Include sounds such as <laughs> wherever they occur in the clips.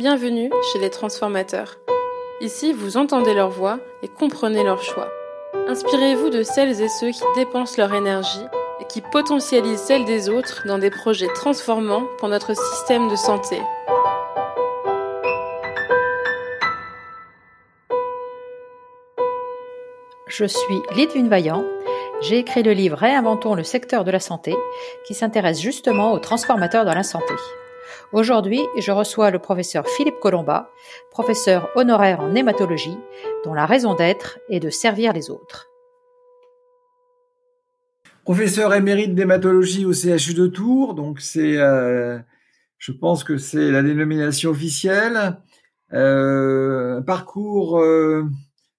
Bienvenue chez les transformateurs. Ici, vous entendez leur voix et comprenez leurs choix. Inspirez-vous de celles et ceux qui dépensent leur énergie et qui potentialisent celle des autres dans des projets transformants pour notre système de santé. Je suis Lidwin Vaillant. J'ai écrit le livre Réinventons le secteur de la santé qui s'intéresse justement aux transformateurs dans la santé. Aujourd'hui, je reçois le professeur Philippe Colomba, professeur honoraire en hématologie, dont la raison d'être est de servir les autres. Professeur émérite d'hématologie au CHU de Tours, donc c'est, euh, je pense que c'est la dénomination officielle. Euh, parcours euh,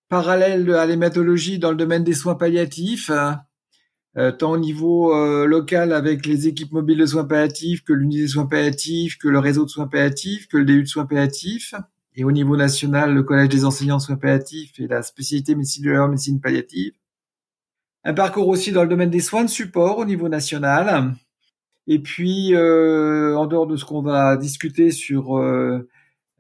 parallèle à l'hématologie dans le domaine des soins palliatifs. Tant au niveau euh, local avec les équipes mobiles de soins palliatifs que l'unité de soins palliatifs, que le réseau de soins palliatifs, que le DU de soins palliatifs, et au niveau national, le collège des enseignants de soins palliatifs et la spécialité médecine de la médecine palliative. Un parcours aussi dans le domaine des soins de support au niveau national. Et puis, euh, en dehors de ce qu'on va discuter sur euh,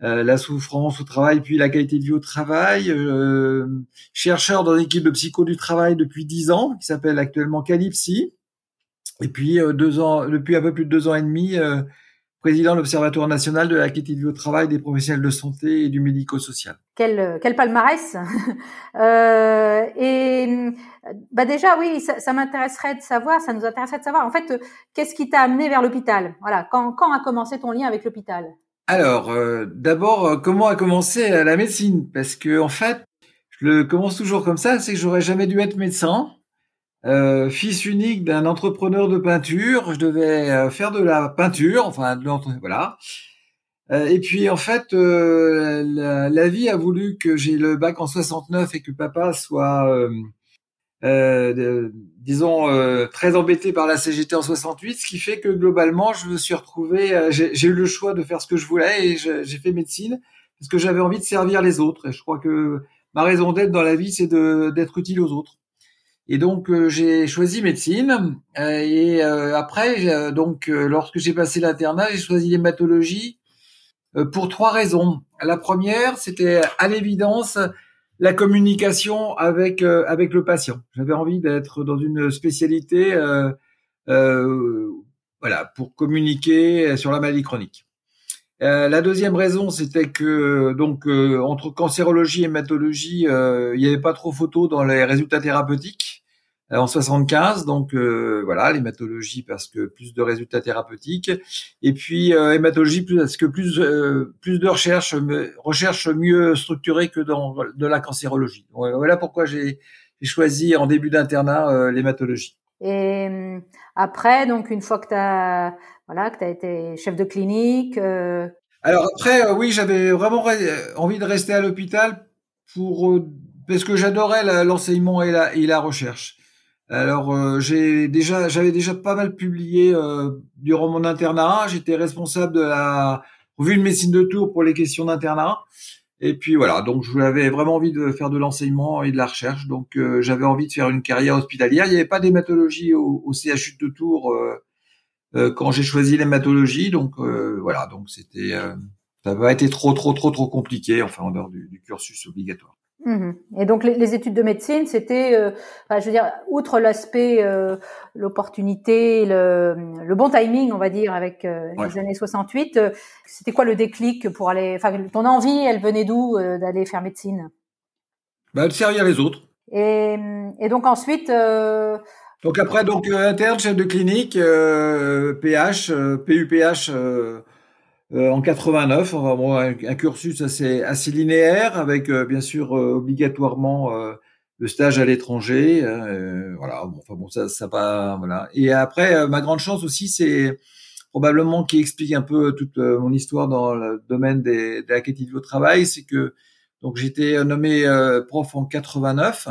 la souffrance au travail, puis la qualité de vie au travail. Euh, chercheur dans l'équipe de psycho du travail depuis dix ans, qui s'appelle actuellement Calypsy. Et puis euh, deux ans, depuis un peu plus de deux ans et demi, président de l'Observatoire national de la qualité de vie au travail des professionnels de santé et du médico-social. Quel, quel palmarès <laughs> euh, Et bah déjà, oui, ça, ça m'intéresserait de savoir, ça nous intéresserait de savoir, en fait, qu'est-ce qui t'a amené vers l'hôpital? Voilà, quand, quand a commencé ton lien avec l'hôpital? Alors, euh, d'abord, euh, comment a commencé la médecine? Parce que en fait, je le commence toujours comme ça, c'est que j'aurais jamais dû être médecin. Euh, fils unique d'un entrepreneur de peinture, je devais faire de la peinture, enfin voilà. et puis en fait, la, vie a voulu que j'ai le bac en 69 et que papa soit euh, disons euh, très embêté par la CGT en 68, ce qui fait que globalement je me suis retrouvé, euh, j'ai eu le choix de faire ce que je voulais et j'ai fait médecine parce que j'avais envie de servir les autres. Et je crois que ma raison d'être dans la vie, c'est d'être utile aux autres. Et donc euh, j'ai choisi médecine et après donc lorsque j'ai passé l'internat, j'ai choisi l'hématologie pour trois raisons. La première, c'était à l'évidence la communication avec euh, avec le patient. J'avais envie d'être dans une spécialité, euh, euh, voilà, pour communiquer sur la maladie chronique. la deuxième raison, c'était que donc entre cancérologie et hématologie, il n'y avait pas trop photo dans les résultats thérapeutiques. Euh, en 75. Donc euh, voilà, l'hématologie parce que plus de résultats thérapeutiques et puis euh, hématologie plus parce que plus plus de recherches recherche mieux structurées que dans de la cancérologie. Voilà pourquoi j'ai choisi en début d'internat l'hématologie. Et après, donc une fois que tu as voilà que tu as été chef de clinique. Alors après, oui, j'avais vraiment envie de rester à l'hôpital pour parce que j'adorais l'enseignement et la, et la recherche. Alors euh, j'ai déjà, j'avais déjà pas mal publié euh, durant mon internat. J'étais responsable de la revue de médecine de Tours pour les questions d'internat. Et puis voilà, donc j'avais vraiment envie de faire de l'enseignement et de la recherche. Donc euh, j'avais envie de faire une carrière hospitalière. Il n'y avait pas d'hématologie au, au, CHU de Tours quand j'ai choisi l'hématologie. Donc voilà, donc c'était ça va été trop trop trop trop compliqué, enfin en dehors du cursus obligatoire. Mhm. Et donc les, études de médecine, c'était, euh, je veux dire, outre l'aspect, euh, l'opportunité, le, le, bon timing, on va dire, avec euh, les années 68, c'était quoi le déclic pour aller, enfin, ton envie, elle venait d'où d'aller faire médecine? Bah, De servir les autres. Et, et donc ensuite. Donc après, donc interne, chef de clinique, PH, PUPH euh, en 89, enfin, bon, un, cursus assez, assez linéaire avec euh, bien sûr euh, obligatoirement le stage à l'étranger. voilà, bon, enfin bon, ça, ça pas, voilà. Et après, ma grande chance aussi, c'est probablement qui explique un peu toute mon histoire dans le domaine des, de la qualité de travail, c'est que donc j'étais nommé prof en 89.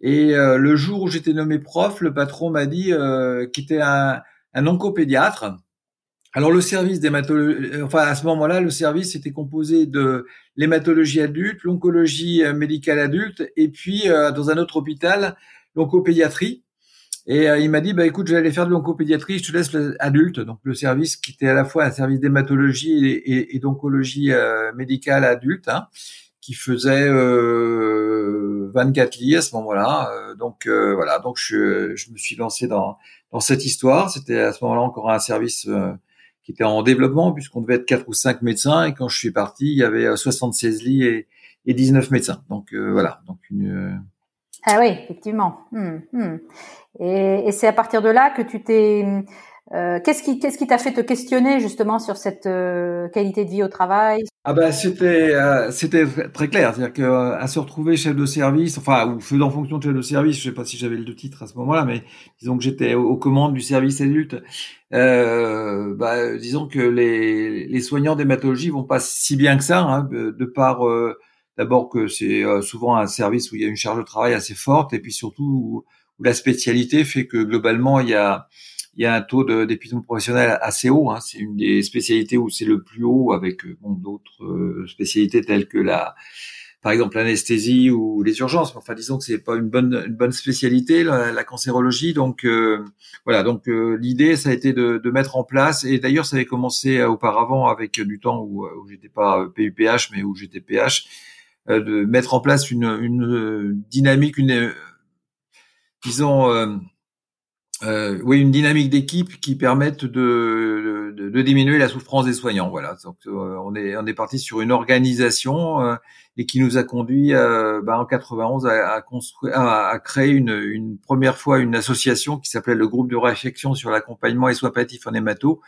Et le jour où j'étais nommé prof, le patron m'a dit qu'il était un, un oncopédiatre alors le service d'hématologie, euh, enfin à ce moment-là, le service était composé de l'hématologie adulte, l'oncologie euh, médicale adulte, et puis euh, dans un autre hôpital, l'oncopédiatrie. Et il m'a dit, bah écoute, je vais aller faire de l'oncopédiatrie, je te laisse l'adulte, donc le service qui était à la fois un service d'hématologie et, et, d'oncologie médicale adulte, hein, qui faisait 24 lits à ce moment-là. donc voilà, donc je, je me suis lancé dans dans cette histoire. C'était à ce moment-là encore un service qui était en développement puisqu'on devait être quatre ou cinq médecins et quand je suis parti, il y avait 76 euh, lits et, et 19 médecins. Donc euh, voilà, donc une euh, Ah oui, effectivement. Hmm, hmm. Et, et c'est à partir de là que tu t'es euh, qu'est-ce qui qu'est-ce qui t'a fait te questionner justement sur cette euh, qualité de vie au travail? Ah ben c'était euh, c'était très clair, c'est-à-dire que à se retrouver chef de service, enfin ou faisant fonction de chef de service, je sais pas si j'avais le deux titres à ce moment-là, mais disons que j'étais aux commandes du service adulte. Bah, disons que les, les soignants d'hématologie vont pas si bien que ça, hein, de par d'abord que c'est souvent un service où il y a une charge de travail assez forte, et puis surtout où la spécialité fait que globalement il y a il y a un taux d'épuisement professionnel assez haut. Hein. C'est une des spécialités où c'est le plus haut, avec euh, d'autres euh, spécialités telles que la, par exemple l'anesthésie ou les urgences. Enfin, disons que c'est pas une bonne une bonne spécialité la, cancérologie. Donc euh, voilà. Donc l'idée, ça a été de, de, mettre en place. Et d'ailleurs, ça avait commencé auparavant avec du temps où, où j'étais pas PUPH, mais où j'étais PH, de mettre en place une, une dynamique, une disons euh, oui, une dynamique d'équipe qui permette de, de, de, diminuer la souffrance des soignants. Voilà. Donc, euh, on est on est parti sur une organisation euh, et qui nous a conduit euh, bah, en 91 à, à construire, à, à, créer une, une première fois une association qui s'appelait le groupe de réflexion sur l'accompagnement et soins palliatifs en hémato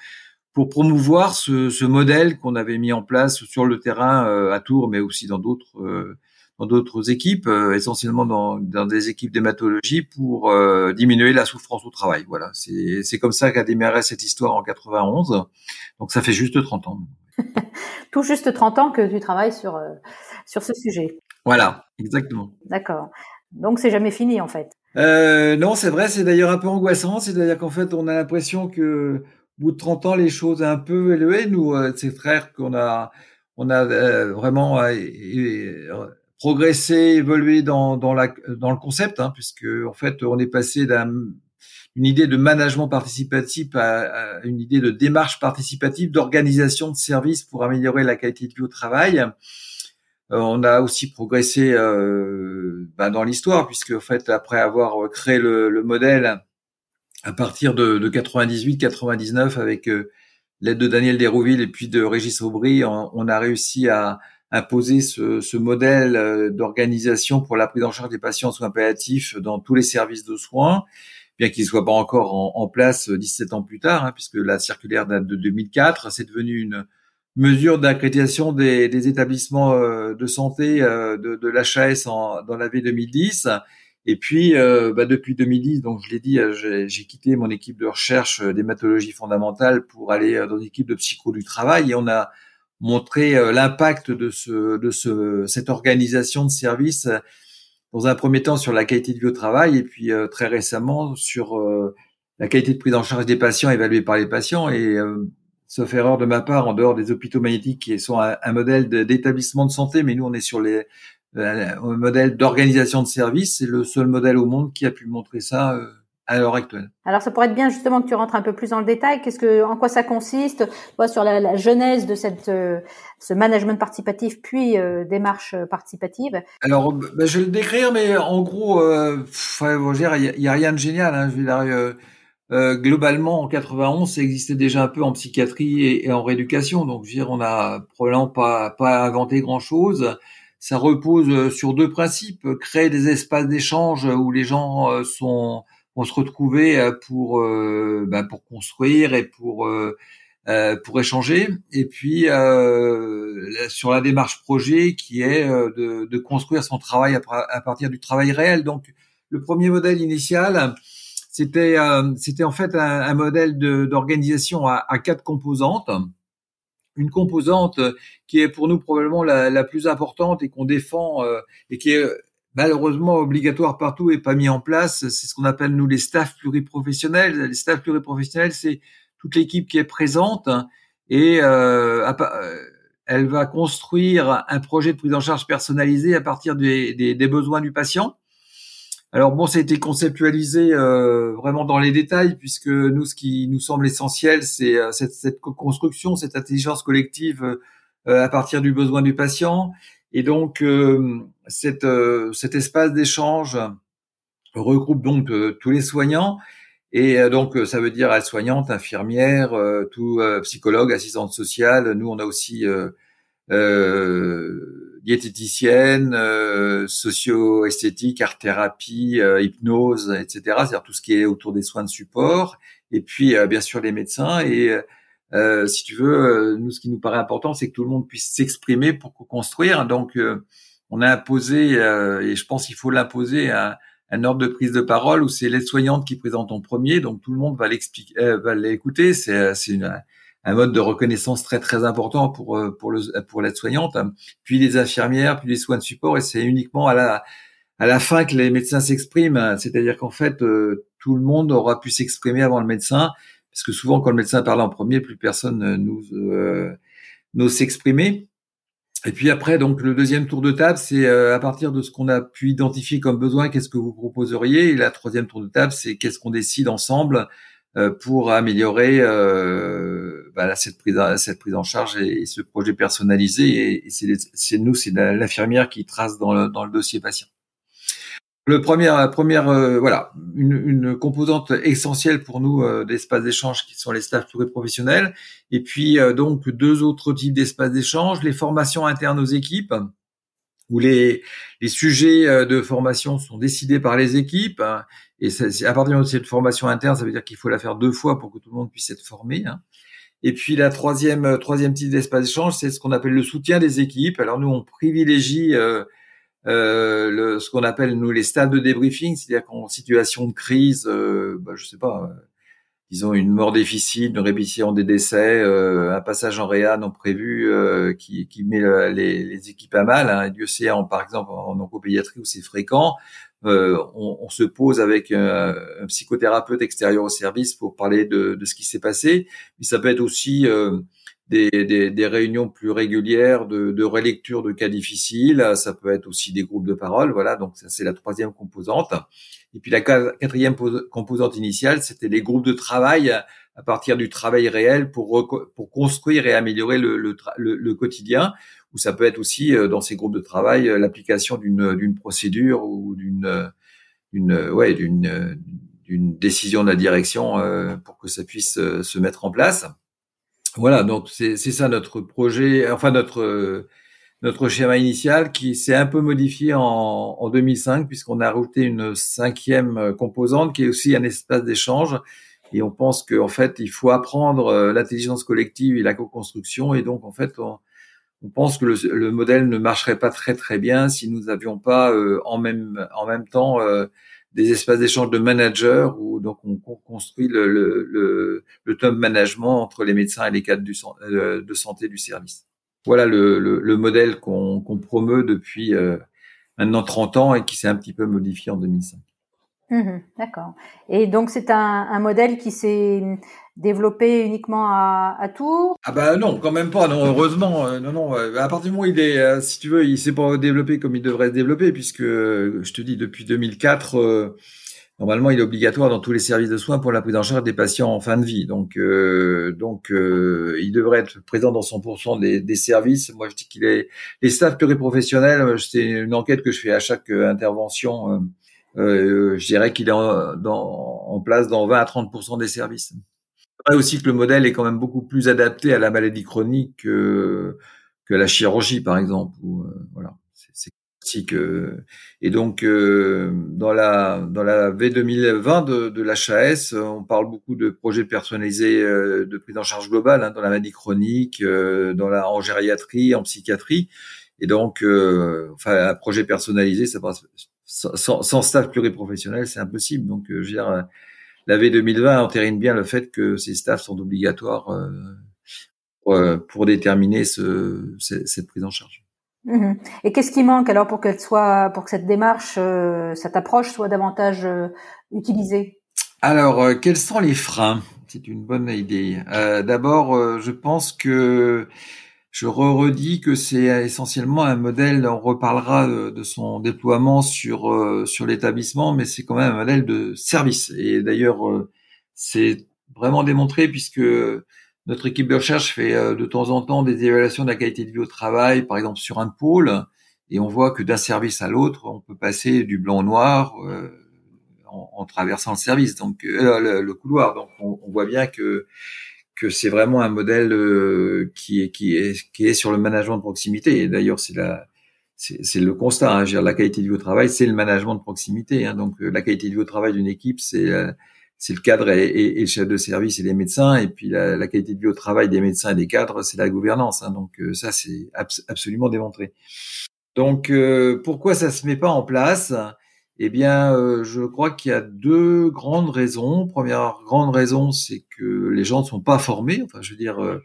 pour promouvoir ce, ce modèle qu'on avait mis en place sur le terrain à Tours, mais aussi dans d'autres dans d'autres équipes, euh, essentiellement dans, dans, des équipes d'hématologie pour euh, diminuer la souffrance au travail. Voilà, c'est comme ça qu'a démarré cette histoire en 91. Donc ça fait juste 30 ans. <laughs> Tout juste 30 ans que tu travailles sur euh, sur ce sujet. Voilà, exactement. D'accord. Donc c'est jamais fini en fait. Euh, non, c'est vrai, c'est d'ailleurs un peu angoissant. C'est-à-dire qu'en fait, on a l'impression que au bout de 30 ans, les choses un peu élevées. Nous, ces frères qu'on a, on a vraiment progresser, évoluer dans, dans, la, dans le concept, hein, puisque en fait on est passé d'une idée de management participatif à, une idée de démarche participative, d'organisation de services pour améliorer la qualité de vie au travail. Euh, on a aussi progressé euh, bah, dans l'histoire, puisque en fait après avoir créé le, le modèle à partir de, de 98-99 avec euh, l'aide de Daniel Dérouville et puis de Régis Aubry, on a réussi à imposer ce, ce modèle euh, d'organisation pour la prise en charge des patients en soins palliatifs dans tous les services de soins, bien qu'il ne soit pas encore en, en, place 17 ans plus tard, hein, puisque la circulaire date de 2004. C'est devenu une mesure d'accréditation des, des, établissements euh, de santé euh, de, de l'HAS dans l'année 2010. Et puis, bah, depuis 2010, donc je l'ai dit, j'ai quitté mon équipe de recherche d'hématologie fondamentale pour aller dans l'équipe de psycho du travail. Et on a montrer euh, l'impact de ce de ce cette organisation de service euh, dans un premier temps sur la qualité de vie au travail et puis euh, très récemment sur la qualité de prise en charge des patients évaluée par les patients. Et sauf erreur de ma part en dehors des hôpitaux magnétiques qui sont un, modèle d'établissement de santé mais nous on est sur les un modèle d'organisation de service c'est le seul modèle au monde qui a pu montrer ça à l'heure actuelle. Alors ça pourrait être bien justement que tu rentres un peu plus dans le détail. Qu'est-ce que, en quoi ça consiste, toi, sur la, la, genèse de cette, euh, ce management participatif puis euh, démarche participative? Alors, bah, je vais le décrire, mais en gros, euh, il y, a rien de génial. Hein, je veux dire, euh, euh, globalement, en 91, ça existait déjà un peu en psychiatrie et, et en rééducation. Donc, je veux dire, on a probablement pas pas inventé grand chose. Ça repose sur deux principes créer des espaces d'échange où les gens sont on se retrouvait euh, pour euh, bah, pour construire et pour euh, pour échanger. Et puis sur la démarche projet qui est de, de construire son travail à, partir du travail réel. Donc le premier modèle initial, c'était c'était en fait un, modèle d'organisation à, à, quatre composantes. Une composante qui est pour nous probablement la, la plus importante et qu'on défend et qui est malheureusement obligatoire partout et pas mis en place. C'est ce qu'on appelle nous les staffs pluriprofessionnels. Les staffs pluriprofessionnels, c'est toute l'équipe qui est présente et euh, euh, elle va construire un projet de prise en charge personnalisé à partir des, des, des besoins du patient. Alors bon, ça a été conceptualisé euh, vraiment dans les détails, puisque nous, ce qui nous semble essentiel, c'est euh, cette, cette, construction, cette intelligence collective euh, à partir du besoin du patient. Et donc, cette, cet espace d'échange regroupe donc tous les soignants. Et donc, ça veut dire aide-soignante, infirmière, tout psychologue, assistante sociale. Nous, on a aussi euh, diététicienne, euh, socio-esthétique, art-thérapie, euh, hypnose, etc. C'est-à-dire tout ce qui est autour des soins de support. Et puis, euh, bien sûr, les médecins. Et si tu veux, nous, ce qui nous paraît important, c'est que tout le monde puisse s'exprimer pour construire. Donc, on a imposé, et je pense qu'il faut l'imposer, un, un, ordre de prise de parole où c'est l'aide-soignante qui présente en premier. Donc, tout le monde va l'expliquer, va l'écouter. C'est, c'est une un mode de reconnaissance très très important pour euh, pour le pour l'aide-soignante, puis les infirmières, puis les soins de support, et c'est uniquement à la à la fin que les médecins s'expriment. C'est-à-dire qu'en fait, euh, tout le monde aura pu s'exprimer avant le médecin, parce que souvent quand le médecin parle en premier, plus personne euh, n'ose s'exprimer. Et puis après, donc le deuxième tour de table, c'est à partir de ce qu'on a pu identifier comme besoin, qu'est-ce que vous proposeriez? Et la troisième tour de table, c'est qu'est-ce qu'on décide ensemble euh, pour améliorer euh, bah, cette prise en charge et, ce projet personnalisé et, c'est nous c'est l'infirmière qui trace dans le dossier patient. Le premier, première, euh, voilà, une, une, composante essentielle pour nous euh, d'espace d'échange qui sont les staffs pluriprofessionnels. Et puis donc deux autres types d'espaces d'échange, les formations internes aux équipes, où les, les sujets de formation sont décidés par les équipes hein, et à partir de cette formation interne, ça veut dire qu'il faut la faire deux fois pour que tout le monde puisse être formé. Hein. Et puis la troisième, euh, troisième type d'espace d'échange, c'est ce qu'on appelle le soutien des équipes. Alors nous, on privilégie euh, euh, le, ce qu'on appelle nous les stades de débriefing, c'est-à-dire qu'en situation de crise, euh, bah, je sais pas, euh, disons une mort difficile, une répétition des décès, un passage en réa non prévu qui, qui met les, les, équipes à mal. Hein. Dieu sait, en, par exemple en oncopédiatrie où c'est fréquent, euh, on, on, se pose avec un, psychothérapeute extérieur au service pour parler de, de ce qui s'est passé. Mais ça peut être aussi euh, des, des, des, réunions plus régulières de, de relecture de cas difficiles. Ça peut être aussi des groupes de parole. Voilà, donc ça c'est la troisième composante. Et puis la quatrième composante initiale, c'était les groupes de travail à partir du travail réel pour, pour construire et améliorer le, le, le quotidien ou ça peut être aussi euh, dans ces groupes de travail euh, l'application d'une procédure ou d'une ouais d'une décision de la direction euh, pour que ça puisse se mettre en place. Voilà, donc c'est ça notre projet, enfin notre notre schéma initial qui s'est un peu modifié en, en 2005 puisqu'on a rajouté une cinquième composante qui est aussi un espace d'échange. Et on pense qu'en fait il faut apprendre l'intelligence collective et la co-construction. Et donc en fait on, pense que le, modèle ne marcherait pas très très bien si nous n'avions pas euh, en même en même temps euh, des espaces d'échange de managers où donc on, construit le, le, le, top management entre les médecins et les cadres euh, de santé du service. Voilà le, le modèle qu'on promeut depuis maintenant 30 ans et qui s'est un petit peu modifié en 2005. Mmh d'accord. Et donc c'est un, un, modèle qui s'est développé uniquement à, à, Tours? Ah bah non, quand même pas. Non, heureusement, euh, non, non. Euh, à partir du moment où il est, euh, si tu veux, il s'est pas développé comme il devrait se développer, puisque je te dis depuis 2004, normalement, il est obligatoire dans tous les services de soins pour la prise en charge des patients en fin de vie. Donc, donc, il devrait être présent dans 100% des, des, services. Moi, je dis qu'il est les staffs pluriprofessionnels. C'est une enquête que je fais à chaque intervention je dirais qu'il est en, dans, en, place dans 20 à 30% des services. Vrai aussi que le modèle est quand même beaucoup plus adapté à la maladie chronique que, que la chirurgie, par exemple. Ou, euh, voilà, c'est que et donc euh, dans la dans la V 2020 de, de l'HAS, on parle beaucoup de projets personnalisés euh, de prise en charge globale hein, dans la maladie chronique, euh, dans la en gériatrie, en psychiatrie. Et donc, enfin, un projet personnalisé, ça passe sans, sans, staff pluriprofessionnel, c'est impossible. Donc, euh, je veux dire, euh, la V 2020 entérine bien le fait que ces staffs sont obligatoires euh, pour, pour, déterminer ce, cette prise en charge. Mmh Et qu'est-ce qui manque alors pour qu'elle soit, pour que cette démarche, cette approche soit davantage utilisée? Alors, quels sont les freins? C'est une bonne idée. D'abord, je pense que je redis que c'est essentiellement un modèle. On reparlera de, son déploiement sur euh, sur l'établissement, mais c'est quand même un modèle de service. Et d'ailleurs, euh, c'est vraiment démontré puisque notre équipe de recherche fait euh, de temps en temps des évaluations de la qualité de vie au travail, par exemple sur un pôle, et on voit que d'un service à l'autre, on peut passer du blanc au noir en, traversant le service, donc le, couloir. Donc on, on voit bien que que c'est vraiment un modèle euh, qui est qui est qui est sur le management de proximité. Et d'ailleurs, c'est la c'est le constat. Hein, dire, la qualité de vie au travail, c'est le management de proximité. Hein, donc, euh, la qualité de vie au travail d'une équipe, c'est euh, c'est le cadre et, et, le chef de service et les médecins. Et puis la, la, qualité de vie au travail des médecins et des cadres, c'est la gouvernance. Hein, donc ça, c'est absolument démontré. Donc pourquoi ça se met pas en place? Eh bien, euh, je crois qu'il y a deux grandes raisons. Première grande raison, c'est que les gens ne sont pas formés. Enfin, je veux dire, euh,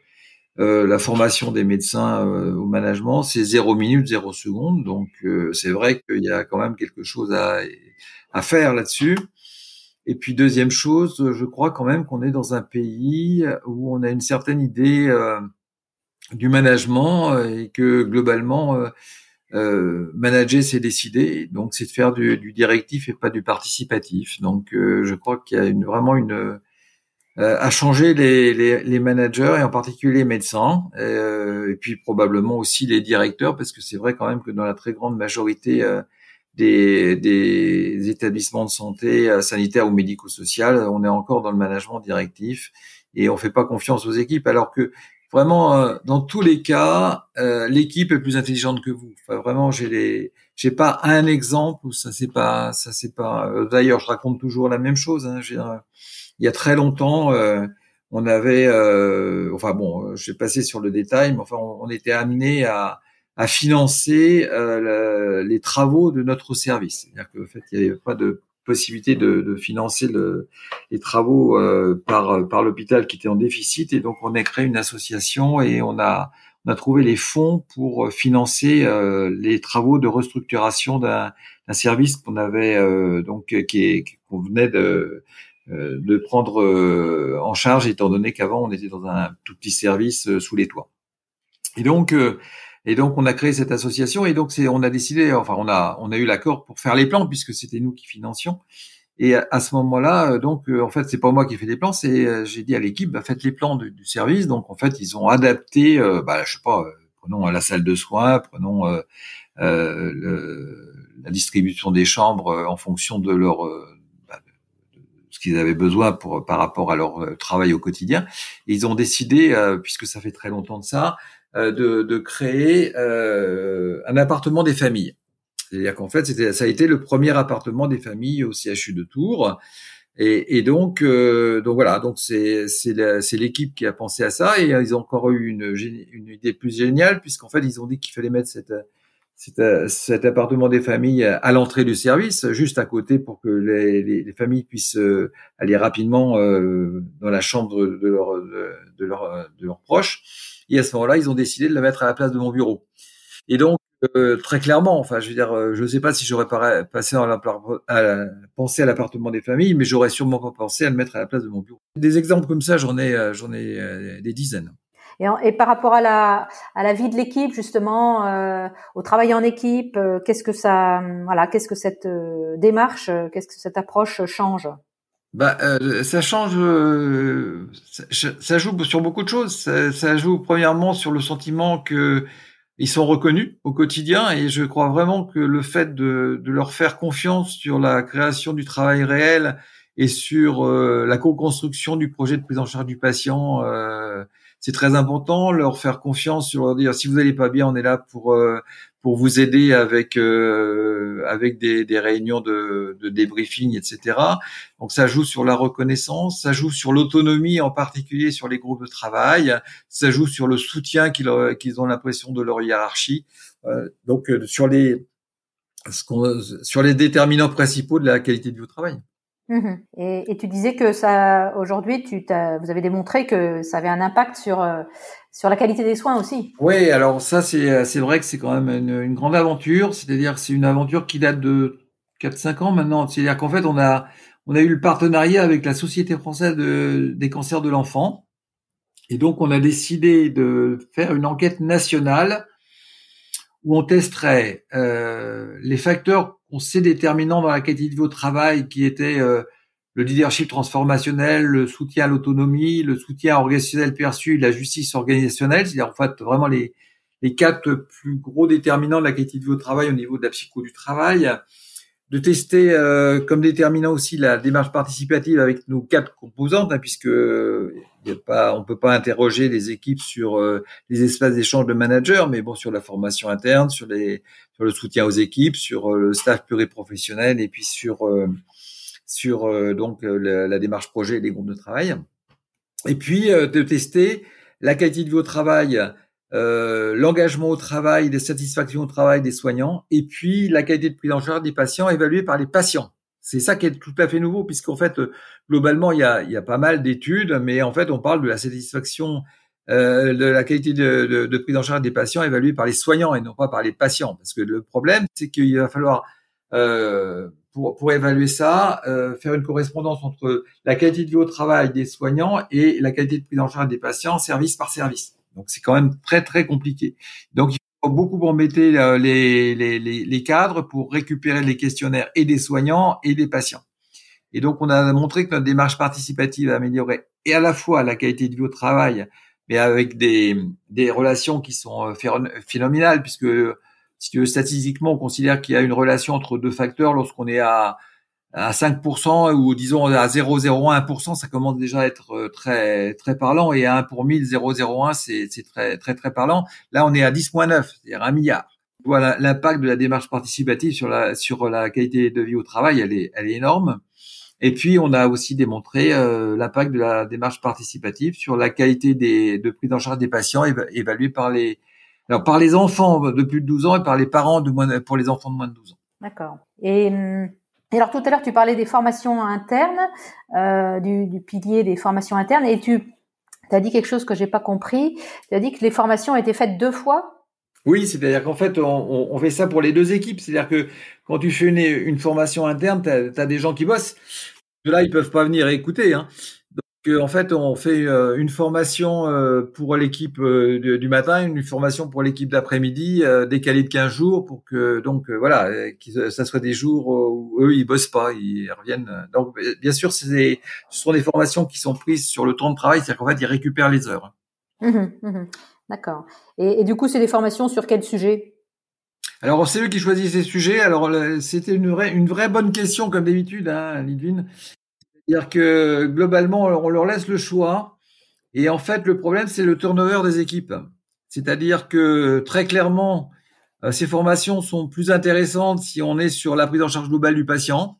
euh la formation des médecins euh, au management, c'est zéro minute, zéro seconde. Donc, c'est vrai qu'il y a quand même quelque chose à, à faire là-dessus. Et puis, deuxième chose, je crois quand même qu'on est dans un pays où on a une certaine idée du management et que globalement euh, manager, c'est décider, donc c'est de faire du, du, directif et pas du participatif. Donc, euh, je crois qu'il y a une, vraiment une euh, à changer les, les, les, managers et en particulier les médecins, et puis probablement aussi les directeurs, parce que c'est vrai quand même que dans la très grande majorité des, des, établissements de santé sanitaires ou médico-social, on est encore dans le management directif et on fait pas confiance aux équipes, alors que vraiment, euh, dans tous les cas, euh, l'équipe est plus intelligente que vous. Vraiment, j'ai les, j'ai pas un exemple où ça c'est pas, ça c'est pas. Euh, d'ailleurs, je raconte toujours la même chose. Hein, il y a très longtemps, on avait, enfin bon, je vais passer sur le détail, mais enfin, on, était amené à, à financer les travaux de notre service. C'est-à-dire qu'en fait, il n'y avait pas de possibilité de, de financer le, les travaux euh, par, par l'hôpital qui était en déficit. Et donc, on a créé une association et on a, on a trouvé les fonds pour financer euh, les travaux de restructuration d'un service qu'on avait euh, donc qui qu'on venait de de prendre en charge étant donné qu'avant on était dans un tout petit service sous les toits. Et donc et donc on a créé cette association et donc c'est on a décidé, enfin on a on a eu l'accord pour faire les plans puisque c'était nous qui financions. Et à, ce moment-là, euh, donc euh, en fait c'est pas moi qui ai fait les plans, c'est euh, j'ai dit à l'équipe bah, faites les plans du, service. Donc en fait ils ont adapté, bah je sais pas, prenons la salle de soins, prenons le, la distribution des chambres en fonction de leur bah, ce qu'ils avaient besoin pour par rapport à leur travail au quotidien. Et ils ont décidé, puisque ça fait très longtemps de ça, euh, de, de, créer euh, un appartement des familles. C'est-à-dire qu'en fait, ça a été le premier appartement des familles au CHU de Tours. Et, et donc, euh, donc voilà, donc c'est l'équipe qui a pensé à ça et ils ont encore eu une, une idée plus géniale puisqu'en fait ils ont dit qu'il fallait mettre cette, cet, appartement des familles à l'entrée du service, juste à côté pour que les, les, les familles puissent aller rapidement dans la chambre de, de leur de leurs proches. Et à ce moment-là, ils ont décidé de la mettre à la place de mon bureau. Et donc, euh, très clairement, enfin, je veux dire, euh, je ne sais pas si j'aurais passé à, pensé à l'appartement des familles, mais j'aurais sûrement pas pensé à le mettre à la place de mon bureau. Des exemples comme ça, j'en ai, euh, j'en ai des dizaines. Et, et, par rapport à la, à la vie de l'équipe, justement, euh, au travail en équipe, qu'est-ce que ça, voilà, qu'est-ce que cette démarche, qu'est-ce que cette approche change? Bah, euh, ça change, euh, ça, joue sur beaucoup de choses. Ça, joue premièrement sur le sentiment que ils sont reconnus au quotidien, et je crois vraiment que le fait de, de leur faire confiance sur la création du travail réel et sur euh, la co-construction du projet de prise en charge du patient, c'est très important. Leur faire confiance sur leur dire si vous n'allez pas bien, on est là pour pour vous aider avec euh, avec des, des, réunions de, de débriefing, etc. Donc ça joue sur la reconnaissance, ça joue sur l'autonomie, en particulier sur les groupes de travail, ça joue sur le soutien qu'ils qu'ils ont l'impression de leur hiérarchie. Euh, donc euh, sur les sur les déterminants principaux de la qualité de vie au travail. Mmh et, tu disais que ça, aujourd'hui, tu vous avez démontré que ça avait un impact sur euh, sur la qualité des soins aussi. Oui, alors ça c'est c'est vrai que c'est quand même une, une grande aventure. C'est-à-dire c'est une aventure qui date de 4-5 ans maintenant. C'est-à-dire qu'en fait on a on a eu le partenariat avec la Société française de, des cancers de l'enfant. Et donc, on a décidé de faire une enquête nationale où on testerait euh, les facteurs qu'on sait déterminants dans la qualité de votre travail, qui étaient euh, le leadership transformationnel, le soutien à l'autonomie, le soutien organisationnel perçu, la justice organisationnelle, c'est-à-dire en fait vraiment les, les quatre plus gros déterminants de la qualité de votre travail au niveau de la psycho du travail, de tester euh, comme déterminant aussi la démarche participative avec nos quatre composantes, hein, puisque y a on peut pas interroger les équipes sur euh, les espaces d'échange de managers, mais bon sur la formation interne, sur le soutien aux équipes, sur euh, le staff pluriprofessionnel et puis sur sur donc la, démarche projet et les groupes de travail. Et puis de tester la qualité de vie au travail euh, l'engagement au travail, les satisfactions au travail des soignants, et puis la qualité de prise en charge des patients évaluée par les patients. C'est ça qui est tout à fait nouveau, puisqu'en fait, globalement, il y a, y a pas mal d'études, mais en fait, on parle de la satisfaction, euh, de la qualité de, de, de, prise en charge des patients évaluée par les soignants et non pas par les patients. Parce que le problème, c'est qu'il va falloir, euh, pour, pour évaluer ça, euh, faire une correspondance entre la qualité de vie au travail des soignants et la qualité de prise en charge des patients, service par service. Donc c'est quand même très très compliqué. Donc beaucoup embêter euh, les, les, cadres pour récupérer les questionnaires et des soignants et des patients. Et donc on a montré que notre démarche participative améliorait et à la fois la qualité de vie au travail, mais avec des, des relations qui sont euh, phénoménales, puisque si tu veux, statistiquement, on considère qu'il y a une relation entre deux facteurs lorsqu'on est à à 5% ou disons à 0,01%, ça commence déjà à être euh, très très parlant et à 1 pour 1000, 0,01, c'est c'est très très très parlant. Là, on est à 10,9, c'est-à-dire un milliard. Voilà, l'impact de la démarche participative sur la sur la qualité de vie au travail, elle est elle est énorme. Et puis, on a aussi démontré euh, l'impact de la démarche participative sur la qualité des de prise en charge des patients évaluée par les alors par les enfants de plus de 12 ans et par les parents de moins pour les enfants de moins de 12 ans. D'accord. Et hum, et alors tout à l'heure, tu parlais des formations internes, euh, du, pilier des formations internes, et tu as dit quelque chose que j'ai pas compris. Tu as dit que les formations étaient faites deux fois? Oui, c'est-à-dire qu'en fait, on, fait ça pour les deux équipes. C'est-à-dire que quand tu fais une, formation interne, tu as, des gens qui bossent. Là, ils peuvent pas venir écouter. Hein en fait, on fait euh, une formation euh, pour l'équipe euh, du matin, une formation pour l'équipe d'après-midi, décalée de 15 jours pour que donc voilà, que ça soit des jours où eux ils bossent pas, ils reviennent. Donc bien sûr, c'est ce sont des formations qui sont prises sur le temps de travail, c'est-à-dire qu'en fait ils récupèrent les heures. Mmh mmh D'accord. Et, et, du coup, c'est des formations sur quel sujet? Alors c'est eux qui choisissent ces sujets. Alors c'était une vraie, une vraie bonne question comme d'habitude, hein, Lidwin. C'est-à-dire que globalement, on leur laisse le choix. Et en fait, le problème, c'est le turnover des équipes. C'est-à-dire que très clairement, euh, ces formations sont plus intéressantes si on est sur la prise en charge globale du patient.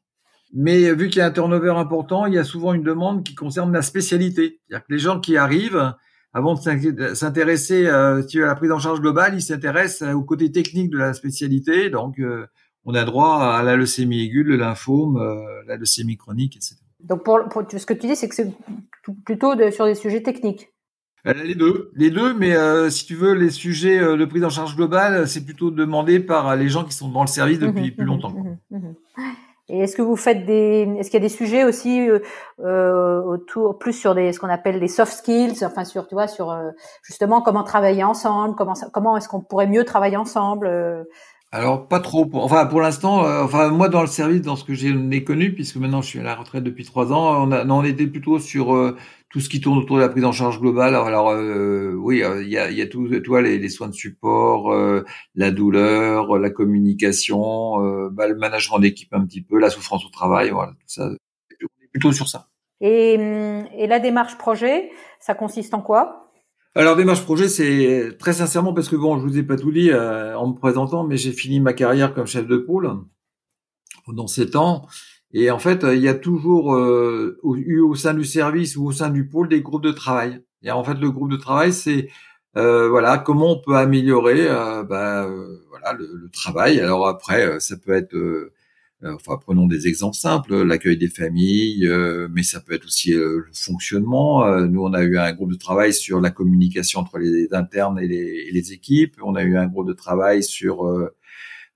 Mais vu qu'il y a un turnover important, il y a souvent une demande qui concerne la spécialité. C'est-à-dire que les gens qui arrivent, avant de s'intéresser euh, à la prise en charge globale, ils s'intéressent au côté technique de la spécialité. Donc, euh, on a droit à la leucémie aiguë, le lymphome, la leucémie chronique, etc. Donc, pour, ce que tu dis, c'est que c'est plutôt de, sur des sujets techniques. Les deux, les deux, mais euh, si tu veux, les sujets euh, de prise en charge globale, c'est plutôt demandé par les gens qui sont dans le service depuis mmh plus mmh longtemps. Mmh Et est-ce que vous faites des, est-ce qu'il y a des sujets aussi euh, euh autour, plus sur des, ce qu'on appelle des soft skills, enfin sur, tu vois, sur justement comment travailler ensemble, comment, comment est-ce qu'on pourrait mieux travailler ensemble alors pas trop. Pour, enfin pour l'instant, euh, enfin moi dans le service, dans ce que j'ai connu, puisque maintenant je suis à la retraite depuis trois ans, on, a, on était plutôt sur euh, tout ce qui tourne autour de la prise en charge globale. Alors, euh, oui, il y a, y a tout, toi les, soins de support, la douleur, la communication, bah, le management d'équipe un petit peu, la souffrance au travail, voilà, tout ça. On plutôt sur ça. Et, et la démarche projet, ça consiste en quoi? Alors démarche projet, c'est très sincèrement parce que bon, je vous ai pas tout dit euh, en me présentant, mais j'ai fini ma carrière comme chef de pôle pendant sept ans. Et en fait, il y a toujours euh, eu au sein du service ou au sein du pôle des groupes de travail. Et en fait, le groupe de travail, c'est euh, voilà comment on peut améliorer bah, voilà le, le, travail. Alors après, ça peut être euh, enfin prenons des exemples simples, l'accueil des familles, euh, mais ça peut être aussi euh, le fonctionnement. nous, on a eu un groupe de travail sur la communication entre les internes et les, les équipes. On a eu un groupe de travail sur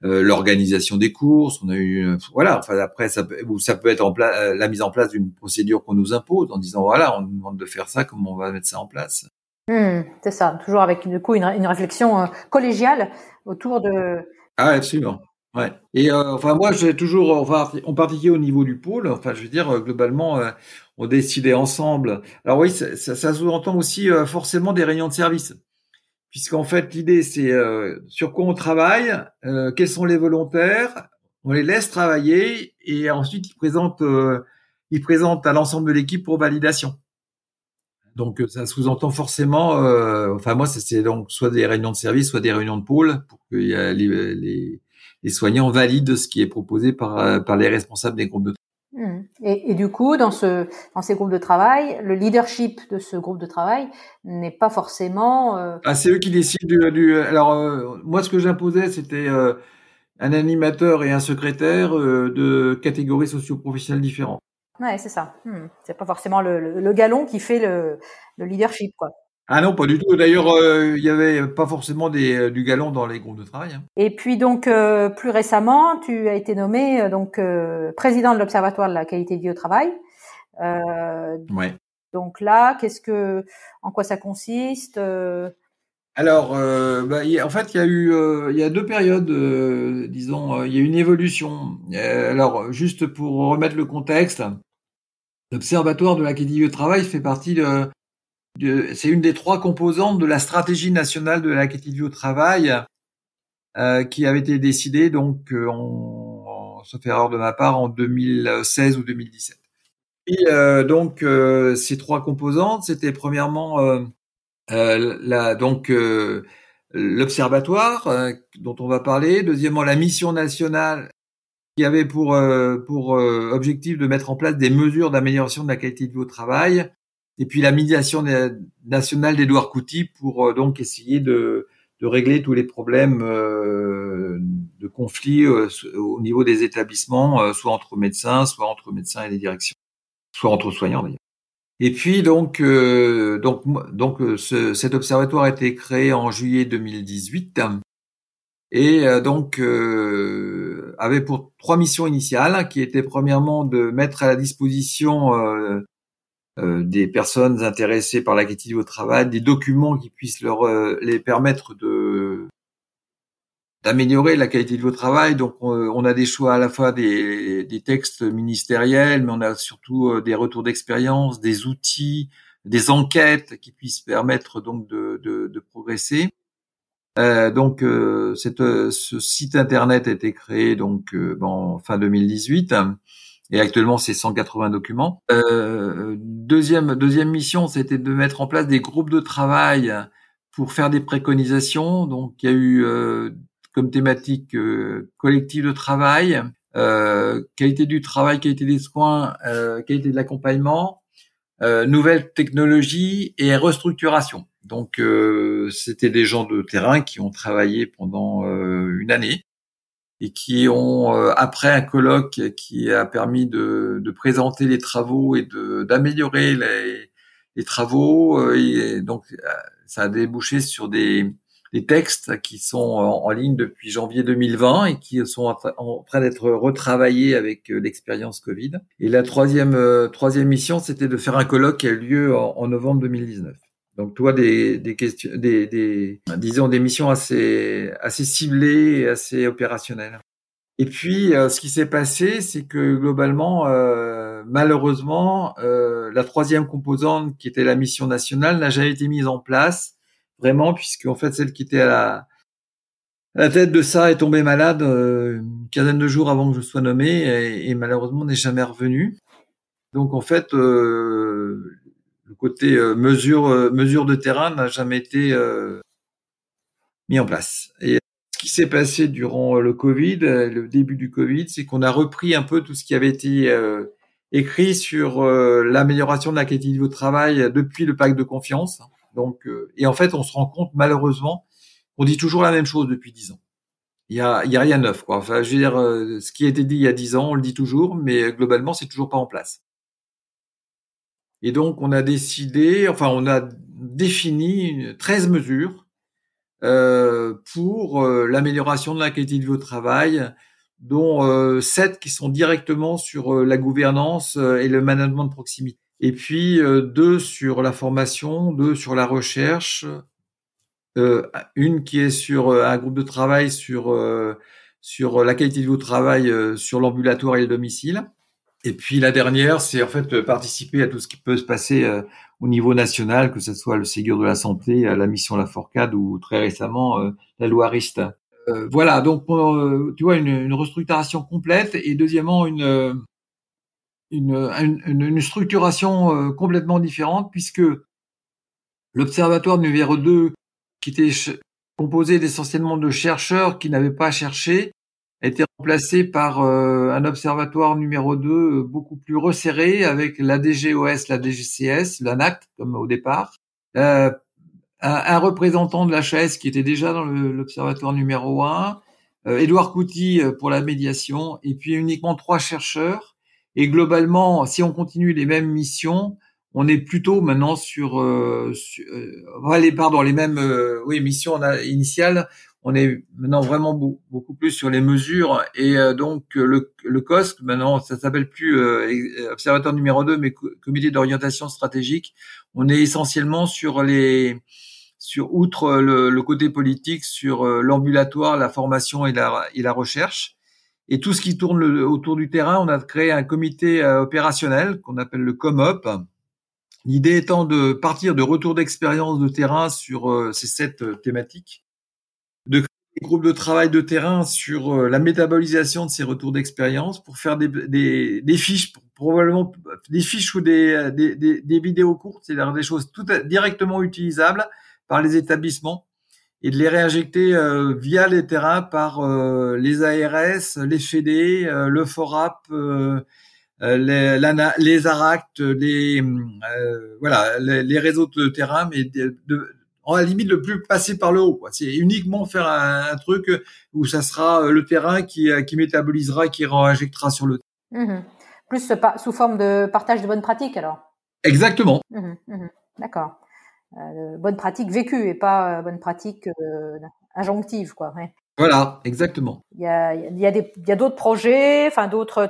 l'organisation des courses. On a eu, voilà. Enfin après, ça peut, ça peut être en la mise en place d'une procédure qu'on nous impose en disant voilà, on nous demande de faire ça, comment on va mettre ça en place? Hmm, c'est ça, toujours avec du coup une, une réflexion euh, collégiale autour de. Ah, absolument. Ouais. Et euh, enfin moi j'ai toujours enfin en particulier au niveau du pôle enfin je veux dire euh, globalement on décidait ensemble. Alors oui ça, ça, sous-entend aussi forcément des réunions de service puisqu'en fait l'idée c'est sur quoi on travaille, quels sont les volontaires, on les laisse travailler et ensuite ils présentent ils présentent à l'ensemble de l'équipe pour validation. Donc ça sous-entend forcément, euh, enfin moi c'est donc soit des réunions de service, soit des réunions de pôle pour que les, les, les, soignants valident ce qui est proposé par, euh, par les responsables des groupes de travail. Mmh. Et, et, du coup, dans, ce, dans ces groupes de travail, le leadership de ce groupe de travail n'est pas forcément. Euh... Ah, c'est eux qui décident du. du alors euh, moi, ce que j'imposais, c'était euh, un animateur et un secrétaire de catégories socio-professionnelles différentes. Ouais, c'est ça. Hmm. C'est pas forcément le, le, galon qui fait le, le, leadership, quoi. Ah non, pas du tout. D'ailleurs, euh, il y avait pas forcément des, euh, du galon dans les groupes de travail. Hein. Et puis donc euh, plus récemment, tu as été nommé donc président de l'Observatoire de la qualité de vie au travail. ouais. Donc là, qu'est-ce que, en quoi ça consiste alors, bah, en fait, il y a eu, il y a deux périodes, disons, il y a une évolution. alors, juste pour remettre le contexte, L'Observatoire de la qualité du travail fait partie de, de c'est une des trois composantes de la stratégie nationale de la qualité du travail euh, qui avait été décidée donc euh, en, sauf erreur de ma part en 2016 ou 2017. Et euh, donc ces trois composantes, c'était premièrement donc l'observatoire dont on va parler, deuxièmement la mission nationale qui avait pour, pour objectif de mettre en place des mesures d'amélioration de la qualité de vie au travail, et puis la médiation nationale d'Edouard Couty pour euh, donc essayer de, de régler tous les problèmes de conflits au niveau des établissements, soit entre médecins, soit entre médecins et les directions, soit entre soignants d'ailleurs. Et puis donc donc donc ce, cet observatoire a été créé en juillet 2018 et euh, donc euh, avait pour trois missions initiales, qui étaient premièrement de mettre à la disposition euh, des personnes intéressées par la qualité au travail des documents qui puissent leur les permettre de d'améliorer la qualité de votre travail. Donc, on, a des choix à la fois des, textes ministériels, mais on a surtout des retours d'expérience, des outils, des enquêtes qui puissent permettre donc de, de, de progresser. Euh, donc, euh, euh, ce site internet a été créé donc en fin 2018 et actuellement c'est 180 documents. deuxième deuxième mission, c'était de mettre en place des groupes de travail pour faire des préconisations. Donc, il y a eu comme thématique collective de travail, qualité du travail, qualité des soins, qualité de l'accompagnement, nouvelles technologies et restructuration. Donc euh, c'était des gens de terrain qui ont travaillé pendant euh, une année et qui ont euh, après un colloque qui a permis de, de présenter les travaux et d'améliorer les, les, travaux et donc ça a débouché sur des, des textes qui sont en, ligne depuis janvier 2020 et qui sont en train d'être retravaillés avec l'expérience Covid. Et la troisième troisième mission, c'était de faire un colloque qui a eu lieu en novembre 2019. Donc, toi, des, des questions, des, des, disons, des missions assez, assez ciblées et assez opérationnelles. Et puis, euh, ce qui s'est passé, c'est que globalement, euh, malheureusement, euh, la troisième composante, qui était la mission nationale, n'a jamais été mise en place, vraiment, puisque en fait, celle qui était à la, la tête de ça est tombée malade une quinzaine de jours avant que je sois nommé, et, et malheureusement n'est jamais revenue. Donc, en fait, le côté euh, mesure euh, mesure de terrain n'a jamais été euh, mis en place. Et ce qui s'est passé durant le Covid, le début du Covid, c'est qu'on a repris un peu tout ce qui avait été écrit sur l'amélioration de la qualité du travail depuis le pacte de confiance. Donc, et en fait, on se rend compte malheureusement, on dit toujours la même chose depuis dix ans. Il y a, y a rien de neuf, quoi. Enfin, je veux dire, ce qui a été dit il y a dix ans, on le dit toujours, mais globalement, c'est toujours pas en place. Et donc, on a décidé, enfin, on a défini 13 mesures euh, pour euh, l'amélioration de la qualité de vie au travail, dont euh, 7 qui sont directement sur euh, la gouvernance et le management de proximité. et puis deux sur la formation, deux sur la recherche, une qui est sur un groupe de travail sur sur la qualité de vie au travail, sur l'ambulatoire et le domicile. Et puis la dernière, c'est en fait participer à tout ce qui peut se passer au niveau national, que ce soit le Ségur de la santé, la mission La Forcade ou très récemment la loi Rist. Euh, voilà, donc euh, tu vois une, une, restructuration complète et deuxièmement une une, une, structuration euh, complètement différente puisque l'observatoire numéro 2 qui était composé essentiellement de chercheurs qui n'avaient pas cherché a été remplacé par un observatoire numéro 2 beaucoup plus resserré avec la DGOS, la DGCS, l'ANACT comme au départ, euh, un, représentant de l'HAS qui était déjà dans l'observatoire numéro 1, euh, Édouard Couty euh, pour la médiation, et puis uniquement trois chercheurs. Et globalement, si on continue les mêmes missions, on est plutôt maintenant sur, euh, euh les, pardon, les mêmes oui missions initiales. On est maintenant vraiment beaucoup plus sur les mesures et donc le, le COSC maintenant ça s'appelle plus observateur numéro 2 mais comité d'orientation stratégique. On est essentiellement sur les sur outre le, côté politique, sur euh, l'ambulatoire, la formation et la, et la recherche. Et tout ce qui tourne autour du terrain, on a créé un comité euh, opérationnel qu'on appelle le COMOP. L'idée étant de partir de retours d'expérience de terrain sur euh, ces sept thématiques, de créer des groupes de travail de terrain sur la métabolisation de ces retours d'expérience pour faire des, des, des, fiches, probablement des fiches ou des, des, des vidéos courtes, c'est-à-dire des choses tout directement utilisables par les établissements et de les réinjecter euh, via les terrains par euh, les ARS, les FED, euh, le FORAP, les, les ARACT, les voilà les, réseaux de terrain, mais de, de, en la limite le plus passer par le haut. C'est uniquement faire un, truc où ça sera le terrain qui, qui métabolisera, qui réinjectera sur le. Mmh Plus sous forme de partage de bonnes pratiques alors? Exactement. Mmh mmh D'accord. Euh, bonne pratique vécue et pas euh, bonne pratique euh, injonctive, quoi. Voilà, exactement. Il y a, il y a des, il y a d'autres projets, enfin d'autres.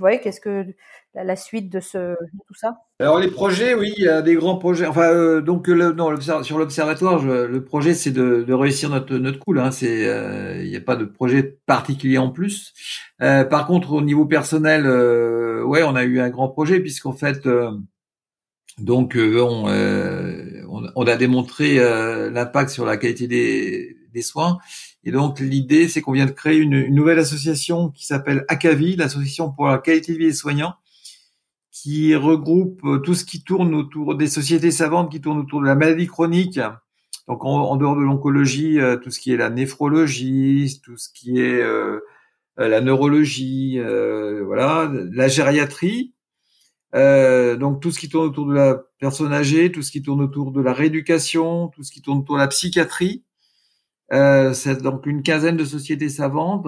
Ouais, qu'est-ce que la, suite de ce, tout ça? Alors les projets, oui, il y a des grands projets. Enfin, donc le, non, sur l'observatoire, le projet c'est de, de, réussir notre notre cool. Hein, c'est, il n'y a pas de projet particulier en plus. par contre, au niveau personnel, ouais, on a eu un grand projet puisqu'en fait donc, euh, euh, on, on, a démontré euh, l'impact sur la qualité des, des soins. Et donc, l'idée, c'est qu'on vient de créer une, une nouvelle association qui s'appelle ACAVI, l'association pour la qualité de vie des soignants, qui regroupe tout ce qui tourne autour des sociétés savantes qui tournent autour de la maladie chronique. Donc, en, dehors de l'oncologie, tout ce qui est la néphrologie, tout ce qui est la neurologie, voilà, la gériatrie, euh, donc tout ce qui tourne autour de la personne âgée, tout ce qui tourne autour de la rééducation, tout ce qui tourne autour de la psychiatrie. Euh, c'est donc une quinzaine de sociétés savantes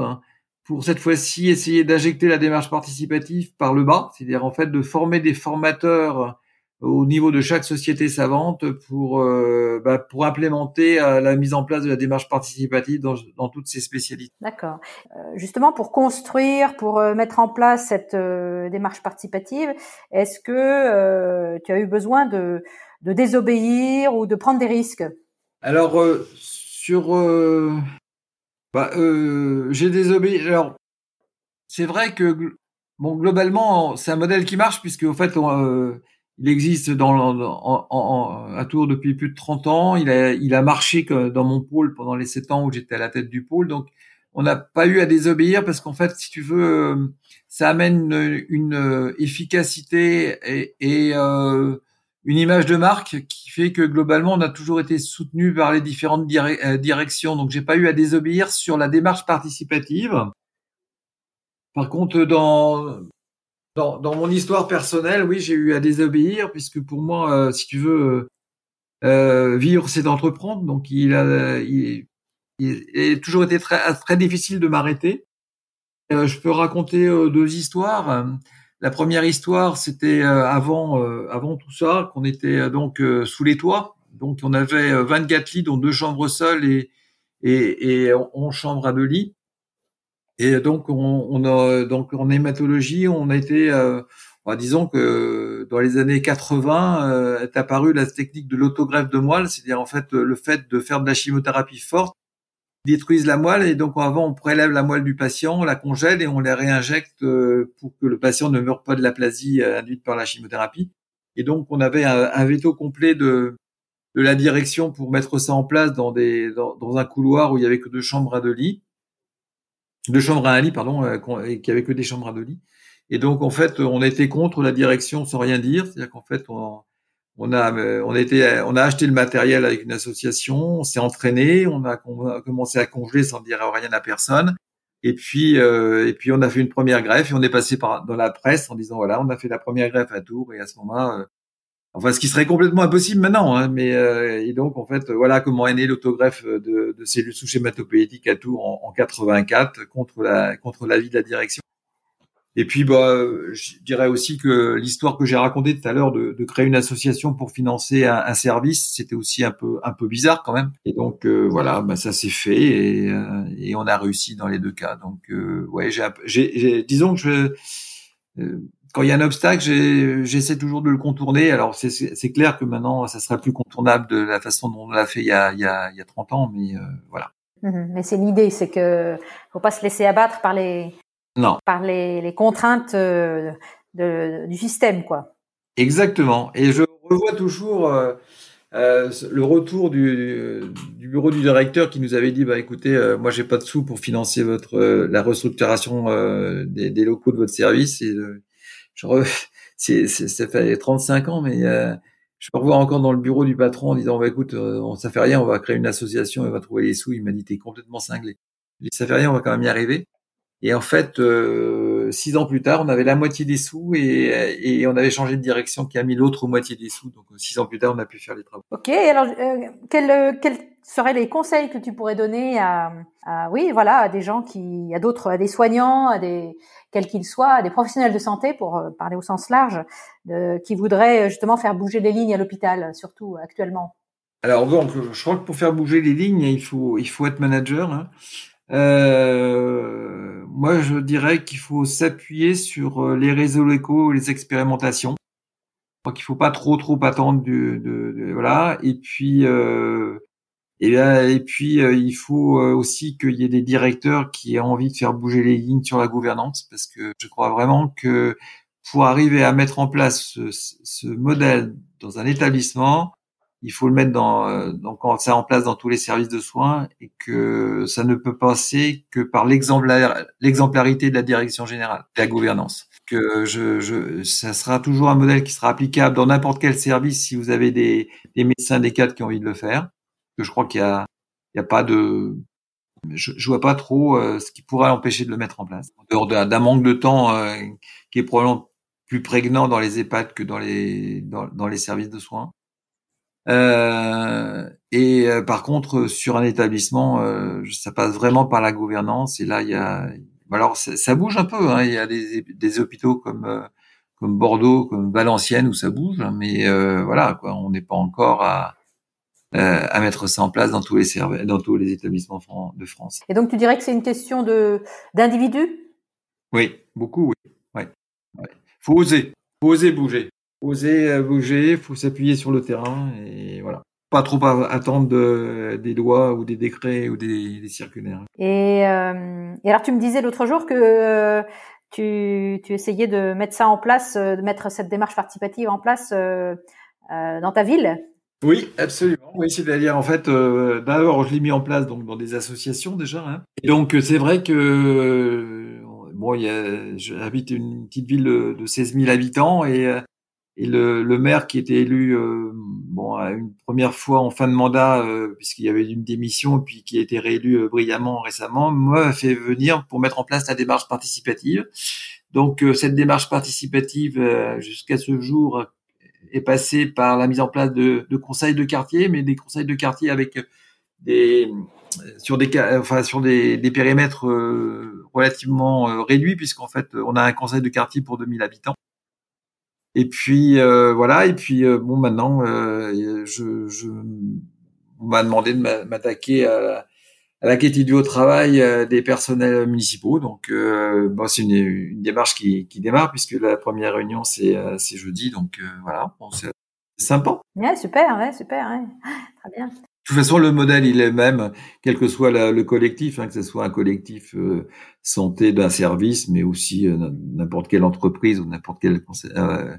pour cette fois-ci essayer d'injecter la démarche participative par le bas, c'est-à-dire en fait de former des formateurs au niveau de chaque société savante pour euh, bah, pour implémenter euh, la mise en place de la démarche participative dans, dans toutes ces spécialités. D'accord. Euh, justement pour construire, pour mettre en place cette démarche participative, est-ce que tu as eu besoin de, de désobéir ou de prendre des risques? Alors sur bah, j'ai désobéi. Alors c'est vrai que bon globalement c'est un modèle qui marche puisque au fait on, il existe dans, en, en, à Tours depuis plus de 30 ans. Il a, il a marché dans mon pôle pendant les 7 ans où j'étais à la tête du pôle. Donc, on n'a pas eu à désobéir parce qu'en fait, si tu veux, euh, ça amène une, une efficacité et, et euh, une image de marque qui fait que globalement, on a toujours été soutenu par les différentes euh, directions. Donc, j'ai pas eu à désobéir sur la démarche participative. Par contre, dans dans, dans, mon histoire personnelle, oui, j'ai eu à désobéir puisque pour moi, euh, si tu veux, euh, euh vivre, c'est d'entreprendre. Donc, il a, il, il, a toujours été très, très difficile de m'arrêter. Je peux raconter deux histoires. La première histoire, c'était avant, avant tout ça, qu'on était donc sous les toits. Donc, on avait 24 lits, dont deux chambres seules et, et, et 11 chambres à deux lits. Et donc, on, on, a donc en hématologie, on a été, euh, disons que dans les années 80 est apparue la technique de l'autogreffe de moelle, c'est-à-dire en fait le fait de faire de la chimiothérapie forte détruisent la moelle et donc avant on prélève la moelle du patient, on la congèle et on la réinjecte pour que le patient ne meure pas de l'aplasie induite par la chimiothérapie. Et donc on avait un veto complet de de la direction pour mettre ça en place dans des dans, un couloir où il y avait que deux chambres à deux lits, deux chambres à un lit pardon, euh, et qui avait que des chambres à deux lits. Et donc en fait, on était contre la direction sans rien dire, c'est-à-dire qu'en fait on on a euh, on était on a acheté le matériel avec une association, on s'est entraîné, on a, commencé à congeler sans dire rien à personne. Et puis, euh, et puis on a fait une première greffe et on est passé par dans la presse en disant voilà, on a fait la première greffe à Tours et à ce moment-là, Enfin, ce qui serait complètement impossible maintenant. Hein, mais euh, et donc en fait, voilà comment est né l'autogreffe de, de cellules sous schématopoïétique à Tours en, en 84 contre la contre l'avis de la direction. Et puis, bah, je dirais aussi que l'histoire que j'ai racontée tout à l'heure de, de, créer une association pour financer un, un service, c'était aussi un peu un peu bizarre quand même. Et donc euh, voilà, bah, ça s'est fait et, euh, et, on a réussi dans les deux cas. Donc euh, ouais, j'ai, disons que je quand il y a un obstacle, j'essaie toujours de le contourner. Alors c'est clair que maintenant, ça sera plus contournable de la façon dont on l'a fait il y, a, il, y a, il y a 30 ans, mais euh, voilà. Mhm. mais c'est l'idée, c'est que faut pas se laisser abattre par les non. par les, les contraintes euh, de, du système, quoi. Exactement. Et je revois toujours euh, euh, le retour du, du, bureau du directeur qui nous avait dit bah écoutez, euh, moi j'ai pas de sous pour financer votre la restructuration des, des, locaux de votre service et je <laughs> c'est, ça fait 35 ans, mais euh, je me revois encore dans le bureau du patron en disant, bah, écoute, euh, ça fait rien, on va créer une association et on va trouver les sous. Il m'a dit, t'es complètement cinglé. Je dit, ça fait rien, on va quand même y arriver. Et en fait, euh, six ans plus tard, on avait la moitié des sous et, et on avait changé de direction qui a mis l'autre moitié des sous. Donc six ans plus tard, on a pu faire les travaux. Ok. Alors, euh, quels quel seraient les conseils que tu pourrais donner à, à oui, voilà, à des gens qui, à d'autres, à des soignants, à des quels qu'ils soient, des professionnels de santé, pour euh, parler au sens large, qui voudraient euh, justement faire bouger les lignes à l'hôpital, surtout actuellement? Alors donc, je crois que pour faire bouger les lignes, il faut, il faut être manager. Hein. Euh, moi, je dirais qu'il faut s'appuyer sur euh, les réseaux locaux, les expérimentations. Crois qu'il faut pas trop trop attendre du, de, voilà. Et puis euh, et, et puis, euh, il faut euh, aussi qu'il y ait des directeurs qui aient envie de faire bouger les lignes sur la gouvernance, parce que je crois vraiment que pour arriver à mettre en place ce, ce modèle dans un établissement, il faut le mettre dans, donc ça en place dans tous les services de soins et que ça ne peut passer que par l'exemplarité de la direction générale, de la gouvernance. Que je, je, ça sera toujours un modèle qui sera applicable dans n'importe quel service si vous avez des, des médecins des cadres qui ont envie de le faire que je crois qu'il y a, il y a pas de, je, je vois pas trop euh, ce qui pourrait l'empêcher de le mettre en place. En dehors d'un manque de temps euh, qui est probablement plus prégnant dans les EHPAD que dans les dans les services de soins. Euh, et euh, par contre, sur un établissement, ça passe vraiment par la gouvernance. Et là, il y a, alors ça, ça bouge un peu. Hein, il y a des, des hôpitaux comme comme Bordeaux, comme Valenciennes où ça bouge, mais voilà, quoi, on n'est pas encore à euh, à mettre ça en place dans tous les services, dans tous les établissements de France. Et donc tu dirais que c'est une question de d'individus? Oui, beaucoup, oui. Ouais. ouais. Faut oser, faut oser bouger, oser euh, bouger, faut s'appuyer sur le terrain et voilà. Pas trop attendre de, des lois ou des décrets ou des, des circulaires. Et, euh, et, alors tu me disais l'autre jour que euh, tu, tu essayais de mettre ça en place, de mettre cette démarche participative en place dans ta ville? Oui, absolument. Oui, c'est-à-dire en fait, euh, d'abord je l'ai mis en place donc dans des associations déjà. Hein. Et donc c'est vrai que euh, bon, j'habite une petite ville de, de 16 000 habitants et euh, et le, maire qui était élu euh, bon une première fois en fin de mandat puisqu'il y avait une démission puis qui a été réélu brillamment récemment, m'a fait venir pour mettre en place la démarche participative. Donc cette démarche participative jusqu'à ce jour est passé par la mise en place de, conseils de quartier, mais des conseils de quartier avec des sur des enfin sur des, des périmètres euh, relativement euh, réduits puisqu'en fait on a un conseil de quartier pour 2000 habitants. Et puis euh, voilà et puis bon maintenant je, je on m'a demandé de m'attaquer à, à la qualité du au travail des personnels municipaux. Donc, bon, c'est une, démarche qui, qui, démarre puisque la première réunion c'est jeudi. Donc voilà, bon, c'est sympa. Ouais, super, ouais, super, ouais. très bien. De toute façon, le modèle, il est même, quel que soit le collectif, hein, que ce soit un collectif euh, santé d'un service, mais aussi euh, n'importe quelle entreprise ou n'importe quel euh,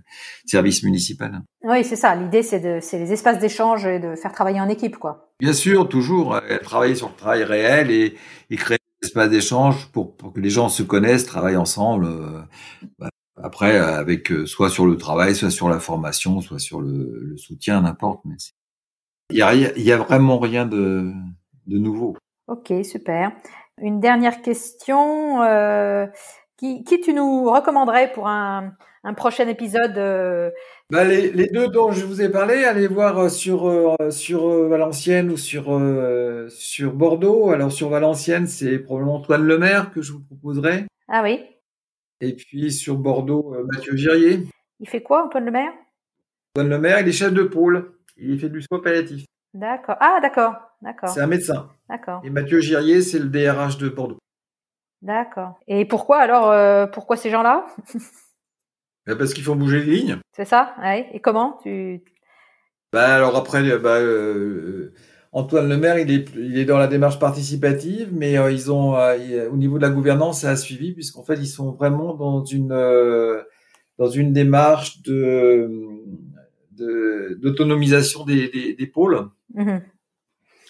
service municipal. Oui, c'est ça. L'idée, c'est de, c'est les espaces d'échange et de faire travailler en équipe, quoi. Bien sûr, toujours travailler sur le travail réel et, et créer des espaces d'échange pour, pour, que les gens se connaissent, travaillent ensemble. Bah, après, avec soit sur le travail, soit sur la formation, soit sur le, le soutien, n'importe. Mais il y a, vraiment rien de, de nouveau. Ok, super. Une dernière question. Euh, qui, qui tu nous recommanderais pour un, un prochain épisode euh... bah les, les, deux dont je vous ai parlé, allez voir euh, sur euh, sur euh, Valenciennes ou sur sur Bordeaux. Alors sur Valenciennes, c'est probablement Antoine Lemaire que je vous proposerai. Ah oui. Et puis sur Bordeaux, Mathieu Girier. Il fait quoi, Antoine Lemaire? Antoine Lemaire, il est chef de pôle. Il fait du soin palliatif. D'accord. Ah, d'accord. D'accord. C'est un médecin. D'accord. Et Mathieu Girier, c'est le DRH de Bordeaux. D'accord. Et pourquoi alors euh, Pourquoi ces gens-là? Bah, Parce qu'ils font bouger les lignes. C'est ça ouais. Et comment tu... bah, Alors après, bah, euh, Antoine Lemaire, il est, il est dans la démarche participative, mais euh, ils ont, au niveau de la gouvernance, ça a suivi, puisqu'en fait, ils sont vraiment dans une, dans une démarche de d'autonomisation des, des, des, pôles. Mmh.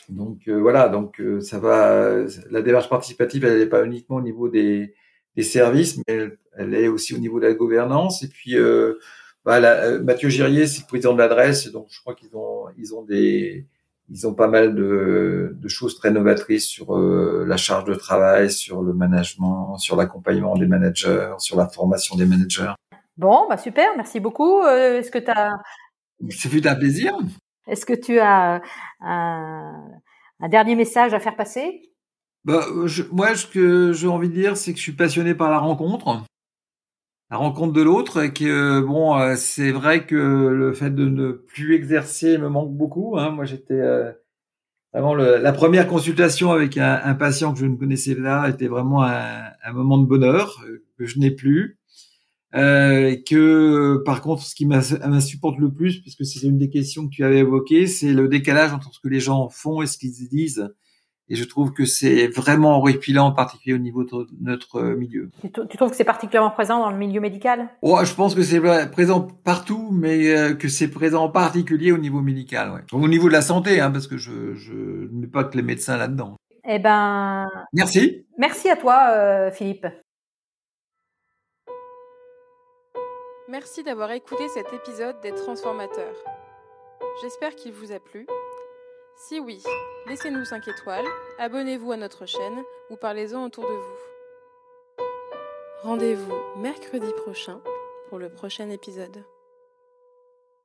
Donc euh, voilà, donc euh, ça va. La démarche participative, elle n'est pas uniquement au niveau des, des services, mais elle, elle, est aussi au niveau de la gouvernance. Et puis euh, bah, Mathieu Girier, c'est le président de l'adresse, donc je crois qu'ils ont ils ont des ils ont pas mal de, de choses très novatrices sur la charge de travail, sur le management, sur l'accompagnement des managers, sur la formation des managers. Bon, bah super, merci beaucoup. Est-ce que tu as ça fait un plaisir. Est-ce que tu as un, un, dernier message à faire passer? Bah, je, Moi, ce que j'ai envie de dire, c'est que je suis passionné par la rencontre, la rencontre de l'autre, et que bon, euh, c'est vrai que le fait de ne plus exercer me manque beaucoup. Hein. Moi, j'étais euh, vraiment le, la première consultation avec un, un, patient que je ne connaissais pas était vraiment un, un moment de bonheur euh, que je n'ai plus. Euh, que par contre, ce qui m'insupporte le plus, puisque c'est une des questions que tu avais évoquées, c'est le décalage entre ce que les gens font et ce qu'ils disent. Et je trouve que c'est vraiment horripilant, en particulier au niveau de notre milieu. Tu, trouves que c'est particulièrement présent dans le milieu médical? Oh, Je pense que c'est présent partout, mais euh, que c'est présent en particulier au niveau médical. Ouais. Au niveau de la santé, hein, parce que je, je ne mets pas que les médecins là-dedans. Eh ben. Merci. Merci à toi, euh, Philippe. Merci d'avoir écouté cet épisode des Transformateurs. J'espère qu'il vous a plu. Si oui, laissez-nous 5 étoiles, abonnez-vous à notre chaîne ou parlez-en autour de vous. Rendez-vous mercredi prochain pour le prochain épisode.